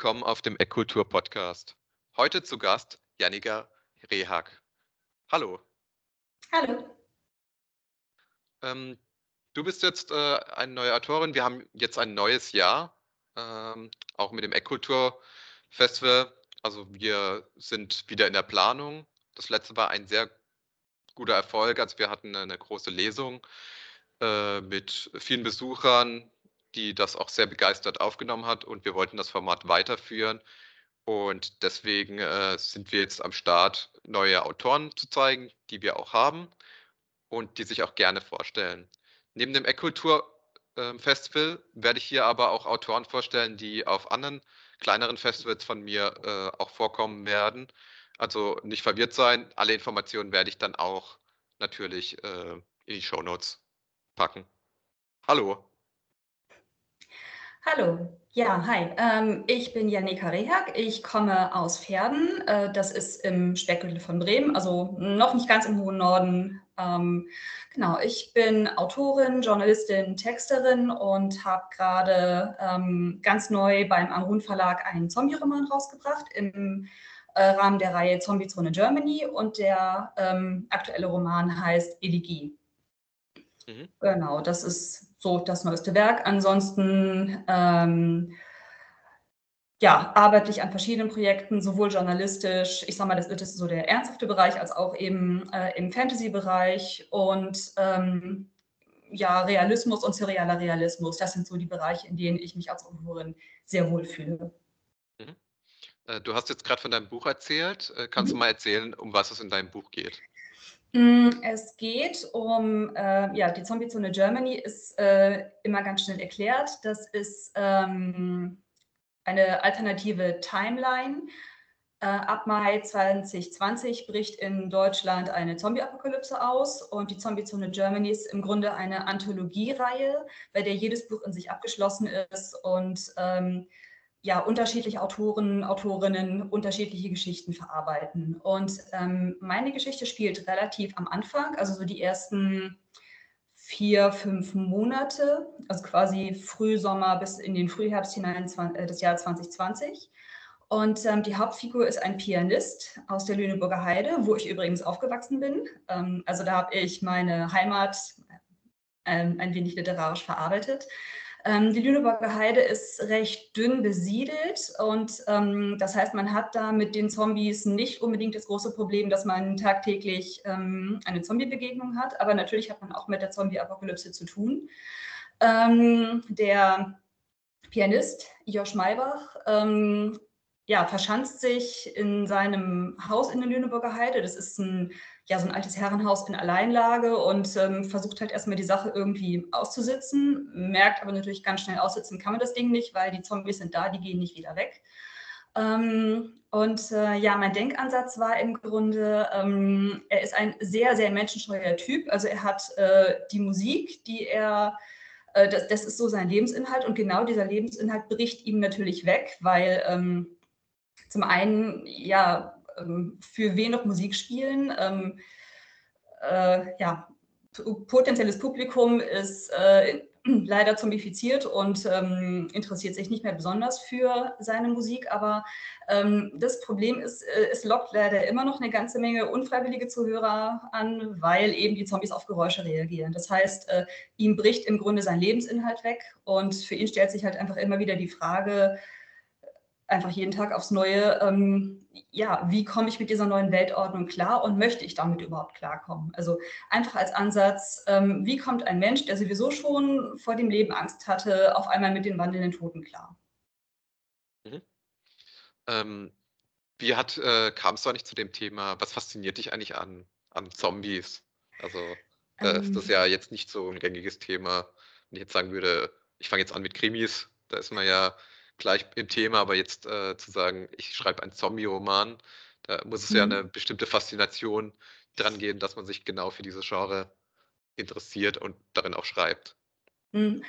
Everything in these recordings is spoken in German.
willkommen auf dem Eckkultur Podcast. Heute zu Gast Janika Rehag. Hallo. Hallo. Ähm, du bist jetzt äh, eine neue Autorin. Wir haben jetzt ein neues Jahr, ähm, auch mit dem Eckkultur Festival. Also wir sind wieder in der Planung. Das letzte war ein sehr guter Erfolg. Also wir hatten eine große Lesung äh, mit vielen Besuchern, die das auch sehr begeistert aufgenommen hat und wir wollten das Format weiterführen. Und deswegen äh, sind wir jetzt am Start, neue Autoren zu zeigen, die wir auch haben und die sich auch gerne vorstellen. Neben dem Eckkultur äh, Festival werde ich hier aber auch Autoren vorstellen, die auf anderen kleineren Festivals von mir äh, auch vorkommen werden. Also nicht verwirrt sein, alle Informationen werde ich dann auch natürlich äh, in die Show Notes packen. Hallo. Hallo, ja, hi. Ähm, ich bin Janika Rehak. Ich komme aus Pferden. Äh, das ist im Speckgürtel von Bremen, also noch nicht ganz im hohen Norden. Ähm, genau, ich bin Autorin, Journalistin, Texterin und habe gerade ähm, ganz neu beim Amrun Verlag einen Zombie-Roman rausgebracht im äh, Rahmen der Reihe Zombie Zone Germany und der ähm, aktuelle Roman heißt Elegie. Mhm. Genau, das ist so das neueste Werk. Ansonsten ähm, ja, arbeite ich an verschiedenen Projekten, sowohl journalistisch, ich sage mal, das ist so der ernsthafte Bereich, als auch eben äh, im Fantasy-Bereich und ähm, ja, Realismus und serialer Realismus. Das sind so die Bereiche, in denen ich mich als Autorin sehr wohl fühle. Mhm. Äh, du hast jetzt gerade von deinem Buch erzählt. Äh, kannst mhm. du mal erzählen, um was es in deinem Buch geht? Mm, es geht um, äh, ja, die Zombie-Zone Germany ist äh, immer ganz schnell erklärt. Das ist ähm, eine alternative Timeline. Äh, ab Mai 2020 bricht in Deutschland eine Zombie-Apokalypse aus und die Zombie-Zone Germany ist im Grunde eine Anthologiereihe, bei der jedes Buch in sich abgeschlossen ist und ähm, ja, unterschiedliche Autoren, Autorinnen unterschiedliche Geschichten verarbeiten. Und ähm, meine Geschichte spielt relativ am Anfang, also so die ersten vier, fünf Monate, also quasi Frühsommer bis in den Frühherbst hinein äh, des Jahres 2020. Und ähm, die Hauptfigur ist ein Pianist aus der Lüneburger Heide, wo ich übrigens aufgewachsen bin. Ähm, also da habe ich meine Heimat ähm, ein wenig literarisch verarbeitet. Ähm, die Lüneburger Heide ist recht dünn besiedelt und ähm, das heißt, man hat da mit den Zombies nicht unbedingt das große Problem, dass man tagtäglich ähm, eine Zombie-Begegnung hat, aber natürlich hat man auch mit der Zombie-Apokalypse zu tun. Ähm, der Pianist Josh Maybach ähm, ja, verschanzt sich in seinem Haus in der Lüneburger Heide. Das ist ein ja, so ein altes Herrenhaus in Alleinlage und ähm, versucht halt erstmal die Sache irgendwie auszusitzen, merkt aber natürlich ganz schnell, aussitzen kann man das Ding nicht, weil die Zombies sind da, die gehen nicht wieder weg. Ähm, und äh, ja, mein Denkansatz war im Grunde, ähm, er ist ein sehr, sehr menschenscheuer Typ. Also er hat äh, die Musik, die er, äh, das, das, ist so sein Lebensinhalt und genau dieser Lebensinhalt bricht ihm natürlich weg, weil ähm, zum einen, ja, ähm, für wen noch Musik spielen. Ähm, äh, ja, potenzielles Publikum ist äh, leider zombifiziert und ähm, interessiert sich nicht mehr besonders für seine Musik. Aber ähm, das Problem ist, äh, es lockt leider immer noch eine ganze Menge unfreiwillige Zuhörer an, weil eben die Zombies auf Geräusche reagieren. Das heißt, äh, ihm bricht im Grunde sein Lebensinhalt weg und für ihn stellt sich halt einfach immer wieder die Frage, einfach jeden Tag aufs Neue, ähm, ja, wie komme ich mit dieser neuen Weltordnung klar und möchte ich damit überhaupt klarkommen? Also einfach als Ansatz, ähm, wie kommt ein Mensch, der sowieso schon vor dem Leben Angst hatte, auf einmal mit den wandelnden Toten klar? Mhm. Ähm, wie hat, äh, kamst du eigentlich zu dem Thema, was fasziniert dich eigentlich an, an Zombies? Also äh, ist das ähm. ja jetzt nicht so ein gängiges Thema. Wenn ich jetzt sagen würde, ich fange jetzt an mit Krimis, da ist man ja gleich im Thema, aber jetzt äh, zu sagen, ich schreibe einen Zombie-Roman, da muss es mhm. ja eine bestimmte Faszination dran geben, dass man sich genau für dieses Genre interessiert und darin auch schreibt. Mhm.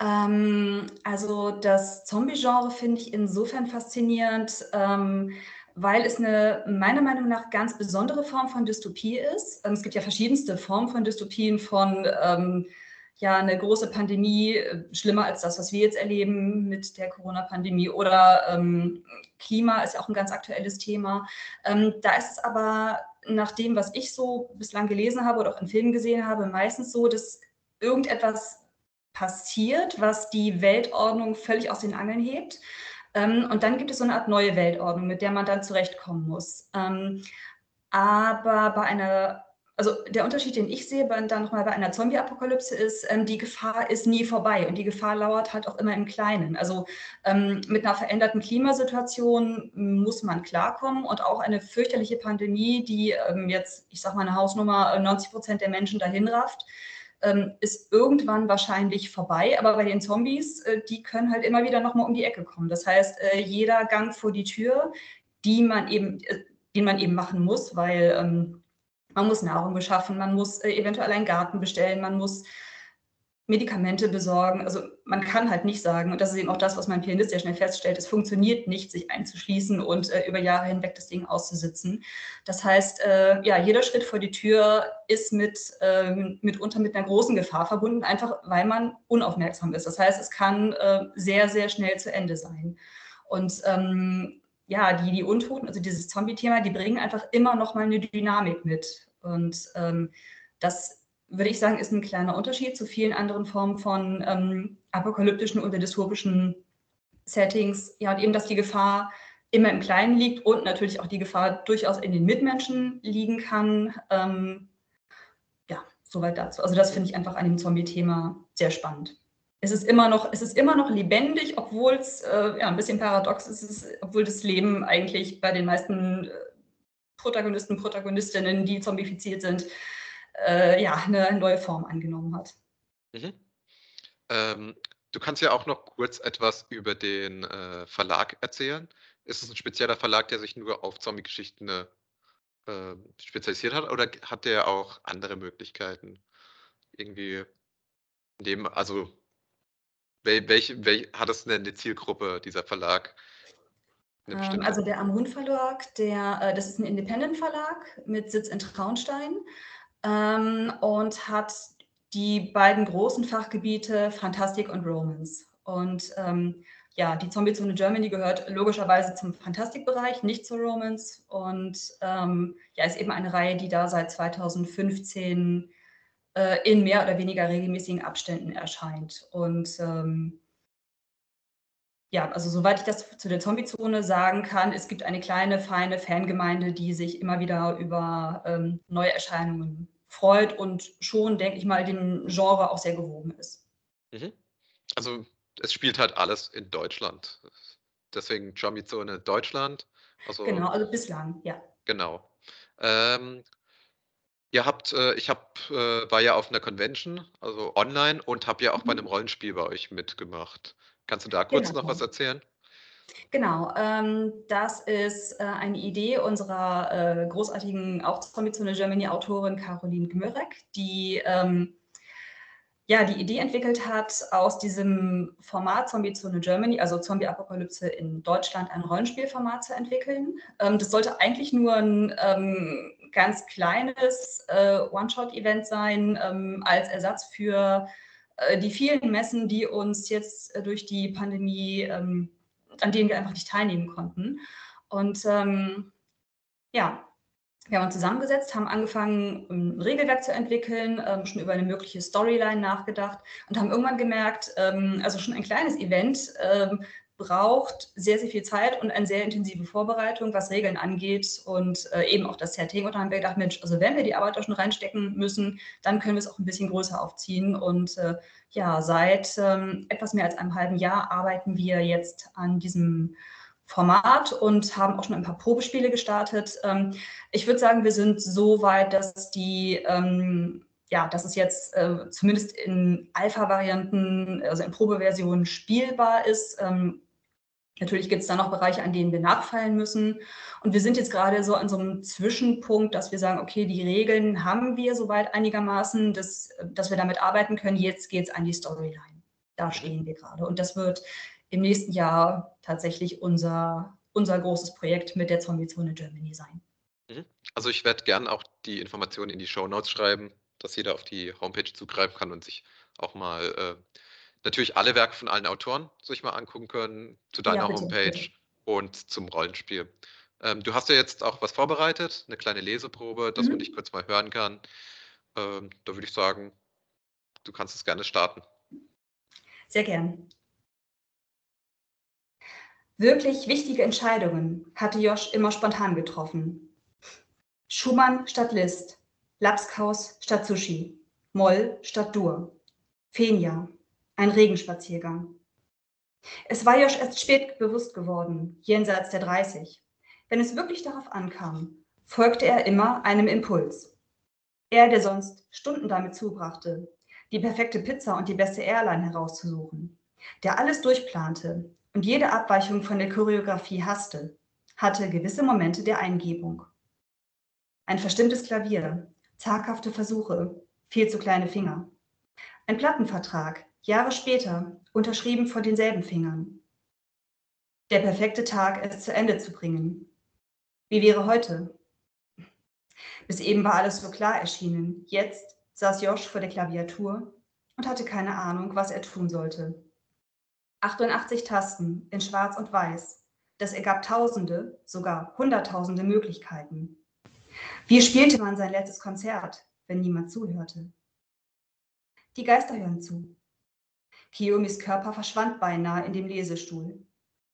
Ähm, also das Zombie-Genre finde ich insofern faszinierend, ähm, weil es eine meiner Meinung nach ganz besondere Form von Dystopie ist. Ähm, es gibt ja verschiedenste Formen von Dystopien, von ähm, ja eine große Pandemie, äh, schlimmer als das, was wir jetzt erleben mit der Corona-Pandemie oder ähm, Klima ist ja auch ein ganz aktuelles Thema. Ähm, da ist es aber nach dem, was ich so bislang gelesen habe oder auch in Filmen gesehen habe, meistens so, dass irgendetwas passiert, was die Weltordnung völlig aus den Angeln hebt. Ähm, und dann gibt es so eine Art neue Weltordnung, mit der man dann zurechtkommen muss. Ähm, aber bei einer also der Unterschied, den ich sehe dann nochmal bei einer Zombie-Apokalypse ist, ähm, die Gefahr ist nie vorbei und die Gefahr lauert halt auch immer im Kleinen. Also ähm, mit einer veränderten Klimasituation muss man klarkommen und auch eine fürchterliche Pandemie, die ähm, jetzt, ich sage mal eine Hausnummer, 90 äh, Prozent der Menschen dahin rafft, ähm, ist irgendwann wahrscheinlich vorbei. Aber bei den Zombies, äh, die können halt immer wieder nochmal um die Ecke kommen. Das heißt, äh, jeder Gang vor die Tür, die man eben, äh, den man eben machen muss, weil ähm, man muss Nahrung beschaffen, man muss äh, eventuell einen Garten bestellen, man muss Medikamente besorgen. Also man kann halt nicht sagen, und das ist eben auch das, was mein Pianist sehr schnell feststellt, es funktioniert nicht, sich einzuschließen und äh, über Jahre hinweg das Ding auszusitzen. Das heißt, äh, ja, jeder Schritt vor die Tür ist mit, äh, mitunter mit einer großen Gefahr verbunden, einfach weil man unaufmerksam ist. Das heißt, es kann äh, sehr, sehr schnell zu Ende sein. Und ähm, ja, die, die Untoten, also dieses Zombie-Thema, die bringen einfach immer noch mal eine Dynamik mit. Und ähm, das würde ich sagen, ist ein kleiner Unterschied zu vielen anderen Formen von ähm, apokalyptischen oder dystopischen Settings. Ja, und eben, dass die Gefahr immer im Kleinen liegt und natürlich auch die Gefahr durchaus in den Mitmenschen liegen kann. Ähm, ja, soweit dazu. Also das finde ich einfach an dem Zombie-Thema sehr spannend. Es ist immer noch, es ist immer noch lebendig, obwohl es äh, ja, ein bisschen paradox ist, obwohl das Leben eigentlich bei den meisten äh, Protagonisten, Protagonistinnen, die zombifiziert sind, äh, ja, eine neue Form angenommen hat. Mhm. Ähm, du kannst ja auch noch kurz etwas über den äh, Verlag erzählen. Ist es ein spezieller Verlag, der sich nur auf Zombie-Geschichten äh, spezialisiert hat oder hat der auch andere Möglichkeiten? Irgendwie neben, also welche, welche, hat es denn eine Zielgruppe, dieser Verlag? Ähm, also der Amrun Verlag, der, äh, das ist ein Independent Verlag mit Sitz in Traunstein ähm, und hat die beiden großen Fachgebiete Fantastik und Romance. Und ähm, ja, die Zombie-Zone Germany gehört logischerweise zum Fantastikbereich, nicht zur Romance. Und ähm, ja, ist eben eine Reihe, die da seit 2015 äh, in mehr oder weniger regelmäßigen Abständen erscheint. Und ähm, ja, also soweit ich das zu der Zombie-Zone sagen kann, es gibt eine kleine, feine Fangemeinde, die sich immer wieder über ähm, neue Erscheinungen freut und schon, denke ich mal, dem Genre auch sehr gewogen ist. Mhm. Also es spielt halt alles in Deutschland. Deswegen Zombie-Zone Deutschland. Also, genau, also bislang, ja. Genau. Ähm, ihr habt, äh, ich hab, äh, war ja auf einer Convention, also online, und habe ja auch mhm. bei einem Rollenspiel bei euch mitgemacht. Kannst du da kurz genau. noch was erzählen? Genau, ähm, das ist äh, eine Idee unserer äh, großartigen, auch Zombie-Zone Germany-Autorin Caroline Gmürek, die ähm, ja, die Idee entwickelt hat, aus diesem Format Zombie-Zone Germany, also Zombie-Apokalypse in Deutschland, ein Rollenspielformat zu entwickeln. Ähm, das sollte eigentlich nur ein ähm, ganz kleines äh, One-Shot-Event sein, ähm, als Ersatz für äh, die vielen Messen, die uns jetzt äh, durch die Pandemie, ähm, an denen wir einfach nicht teilnehmen konnten. Und ähm, ja, wir haben uns zusammengesetzt, haben angefangen, ein Regelwerk zu entwickeln, ähm, schon über eine mögliche Storyline nachgedacht und haben irgendwann gemerkt, ähm, also schon ein kleines Event ähm, braucht sehr, sehr viel Zeit und eine sehr intensive Vorbereitung, was Regeln angeht und äh, eben auch das Setting. Und dann haben wir gedacht, Mensch, also wenn wir die Arbeit da schon reinstecken müssen, dann können wir es auch ein bisschen größer aufziehen. Und äh, ja, seit ähm, etwas mehr als einem halben Jahr arbeiten wir jetzt an diesem Format und haben auch schon ein paar Probespiele gestartet. Ähm, ich würde sagen, wir sind so weit, dass die ähm, ja, dass es jetzt äh, zumindest in Alpha-Varianten, also in Probeversionen spielbar ist. Ähm, Natürlich gibt es da noch Bereiche, an denen wir nachfallen müssen. Und wir sind jetzt gerade so an so einem Zwischenpunkt, dass wir sagen, okay, die Regeln haben wir soweit einigermaßen, dass, dass wir damit arbeiten können. Jetzt geht es an die Storyline. Da stehen wir gerade. Und das wird im nächsten Jahr tatsächlich unser, unser großes Projekt mit der Zombie-Zone Germany sein. Mhm. Also ich werde gerne auch die Informationen in die Show Notes schreiben, dass jeder auf die Homepage zugreifen kann und sich auch mal äh, natürlich alle Werke von allen Autoren sich mal angucken können, zu deiner ja, bitte, Homepage bitte. und zum Rollenspiel. Ähm, du hast ja jetzt auch was vorbereitet, eine kleine Leseprobe, dass mhm. man dich kurz mal hören kann. Ähm, da würde ich sagen, du kannst es gerne starten. Sehr gern. Wirklich wichtige Entscheidungen hatte Josh immer spontan getroffen. Schumann statt Liszt, Lapskaus statt Sushi, Moll statt Dur, Fenja, ein Regenspaziergang. Es war Josh erst spät bewusst geworden, jenseits der 30. Wenn es wirklich darauf ankam, folgte er immer einem Impuls. Er, der sonst Stunden damit zubrachte, die perfekte Pizza und die beste Airline herauszusuchen, der alles durchplante und jede Abweichung von der Choreografie hasste, hatte gewisse Momente der Eingebung. Ein verstimmtes Klavier, zaghafte Versuche, viel zu kleine Finger. Ein Plattenvertrag, Jahre später, unterschrieben von denselben Fingern. Der perfekte Tag, es zu Ende zu bringen. Wie wäre heute? Bis eben war alles so klar erschienen. Jetzt saß Josh vor der Klaviatur und hatte keine Ahnung, was er tun sollte. 88 Tasten in Schwarz und Weiß. Das ergab Tausende, sogar Hunderttausende Möglichkeiten. Wie spielte man sein letztes Konzert, wenn niemand zuhörte? Die Geister hören zu. Kiyomis Körper verschwand beinahe in dem Lesestuhl.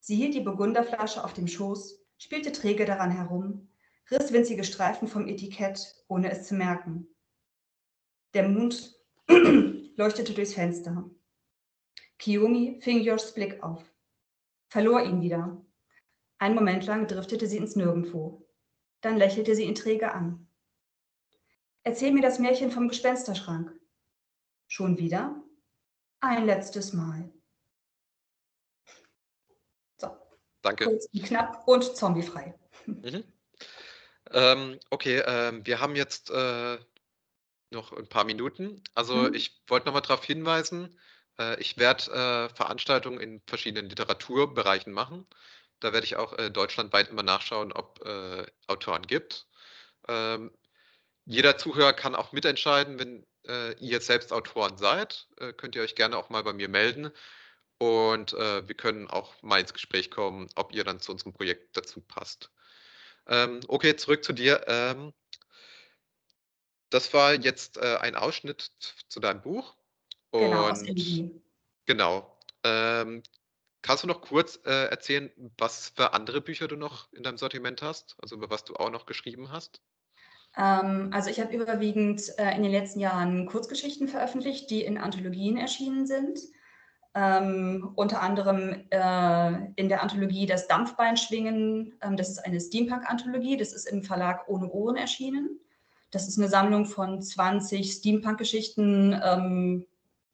Sie hielt die Burgunderflasche auf dem Schoß, spielte träge daran herum, riss winzige Streifen vom Etikett, ohne es zu merken. Der Mond leuchtete durchs Fenster. Kiyomi fing Joshs Blick auf, verlor ihn wieder. Einen Moment lang driftete sie ins Nirgendwo. Dann lächelte sie ihn träge an. Erzähl mir das Märchen vom Gespensterschrank. Schon wieder? Ein letztes Mal. So. Danke. Kurz und knapp und zombiefrei. Mhm. Ähm, okay, ähm, wir haben jetzt äh, noch ein paar Minuten. Also mhm. ich wollte noch mal darauf hinweisen, äh, ich werde äh, Veranstaltungen in verschiedenen Literaturbereichen machen. Da werde ich auch äh, deutschlandweit immer nachschauen, ob äh, Autoren gibt. Ähm, jeder Zuhörer kann auch mitentscheiden, wenn äh, ihr jetzt selbst Autoren seid, äh, könnt ihr euch gerne auch mal bei mir melden. Und äh, wir können auch mal ins Gespräch kommen, ob ihr dann zu unserem Projekt dazu passt. Ähm, okay, zurück zu dir. Ähm, das war jetzt äh, ein Ausschnitt zu deinem Buch. Genau, Und genau. Ähm, kannst du noch kurz äh, erzählen, was für andere Bücher du noch in deinem Sortiment hast? Also über was du auch noch geschrieben hast? Ähm, also ich habe überwiegend äh, in den letzten Jahren Kurzgeschichten veröffentlicht, die in Anthologien erschienen sind. Ähm, unter anderem äh, in der Anthologie Das Dampfbeinschwingen. Ähm, das ist eine Steampunk-Anthologie. Das ist im Verlag Ohne Ohren erschienen. Das ist eine Sammlung von 20 Steampunk-Geschichten, ähm,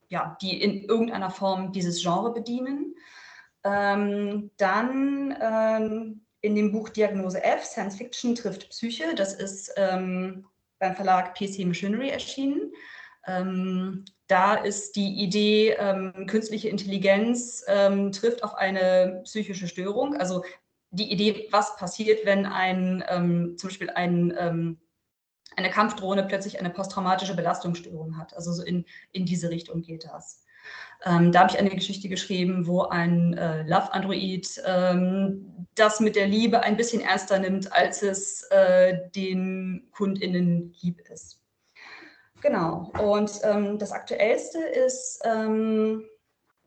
ja, die in irgendeiner Form dieses Genre bedienen. Ähm, dann ähm, in dem Buch Diagnose F, Science Fiction trifft Psyche. Das ist ähm, beim Verlag PC Machinery erschienen. Ähm, da ist die Idee, ähm, künstliche Intelligenz ähm, trifft auf eine psychische Störung. Also die Idee, was passiert, wenn ein, ähm, zum Beispiel ein, ähm, eine Kampfdrohne plötzlich eine posttraumatische Belastungsstörung hat. Also so in, in diese Richtung geht das. Ähm, da habe ich eine Geschichte geschrieben, wo ein äh, Love-Android ähm, das mit der Liebe ein bisschen ernster nimmt, als es äh, den KundInnen lieb ist. Genau. Und ähm, das Aktuellste ist ähm,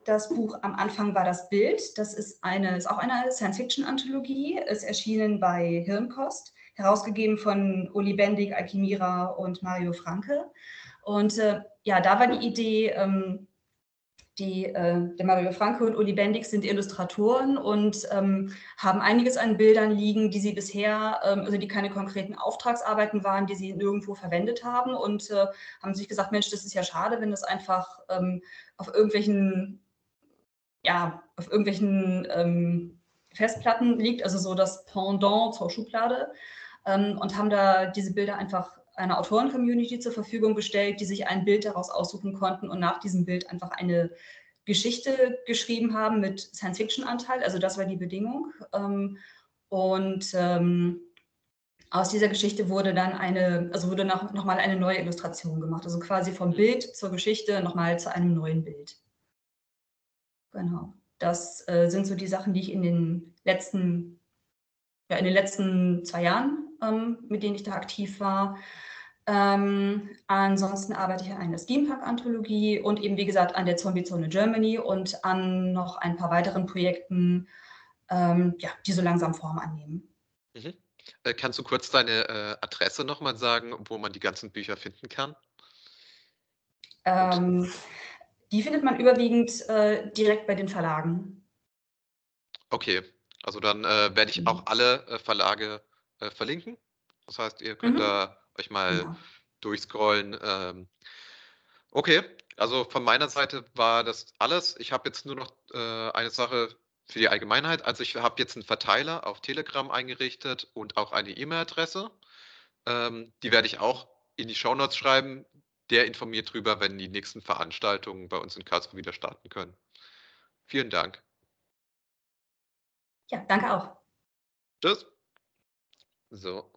das Buch Am Anfang war das Bild. Das ist, eine, ist auch eine Science-Fiction-Anthologie, ist erschienen bei Hirnkost, herausgegeben von Uli Bendig, Alkimira und Mario Franke. Und äh, ja, da war die Idee, ähm, die, äh, der Mario Franke und Uli Bendig sind Illustratoren und ähm, haben einiges an Bildern liegen, die sie bisher, ähm, also die keine konkreten Auftragsarbeiten waren, die sie nirgendwo verwendet haben. Und äh, haben sich gesagt, Mensch, das ist ja schade, wenn das einfach ähm, auf irgendwelchen, ja, auf irgendwelchen ähm, Festplatten liegt, also so das Pendant zur Schublade. Ähm, und haben da diese Bilder einfach einer Autoren-Community zur Verfügung gestellt, die sich ein Bild daraus aussuchen konnten und nach diesem Bild einfach eine Geschichte geschrieben haben mit Science-Fiction-Anteil. Also das war die Bedingung. Ähm, und ähm, aus dieser Geschichte wurde dann eine, also wurde noch, noch mal eine neue Illustration gemacht. Also quasi vom Bild zur Geschichte nochmal zu einem neuen Bild. Genau. Das äh, sind so die Sachen, die ich in den letzten, ja, in den letzten zwei Jahren, ähm, mit denen ich da aktiv war. Ähm, ansonsten arbeite ich an einer Steampunk-Anthologie und eben, wie gesagt, an der Zombie-Zone Germany und an noch ein paar weiteren Projekten, ähm, ja, die so langsam Form annehmen. Mhm. Äh, kannst du kurz deine äh, Adresse nochmal sagen, wo man die ganzen Bücher finden kann? Ähm, die findet man überwiegend äh, direkt bei den Verlagen. Okay, also dann äh, werde ich mhm. auch alle äh, Verlage äh, verlinken. Das heißt, ihr könnt mhm. da euch mal genau. durchscrollen. Ähm, okay, also von meiner Seite war das alles. Ich habe jetzt nur noch äh, eine Sache für die Allgemeinheit. Also ich habe jetzt einen Verteiler auf Telegram eingerichtet und auch eine E-Mail-Adresse. Ähm, die werde ich auch in die Shownotes schreiben. Der informiert darüber, wenn die nächsten Veranstaltungen bei uns in Karlsruhe wieder starten können. Vielen Dank. Ja, danke auch. Tschüss. So.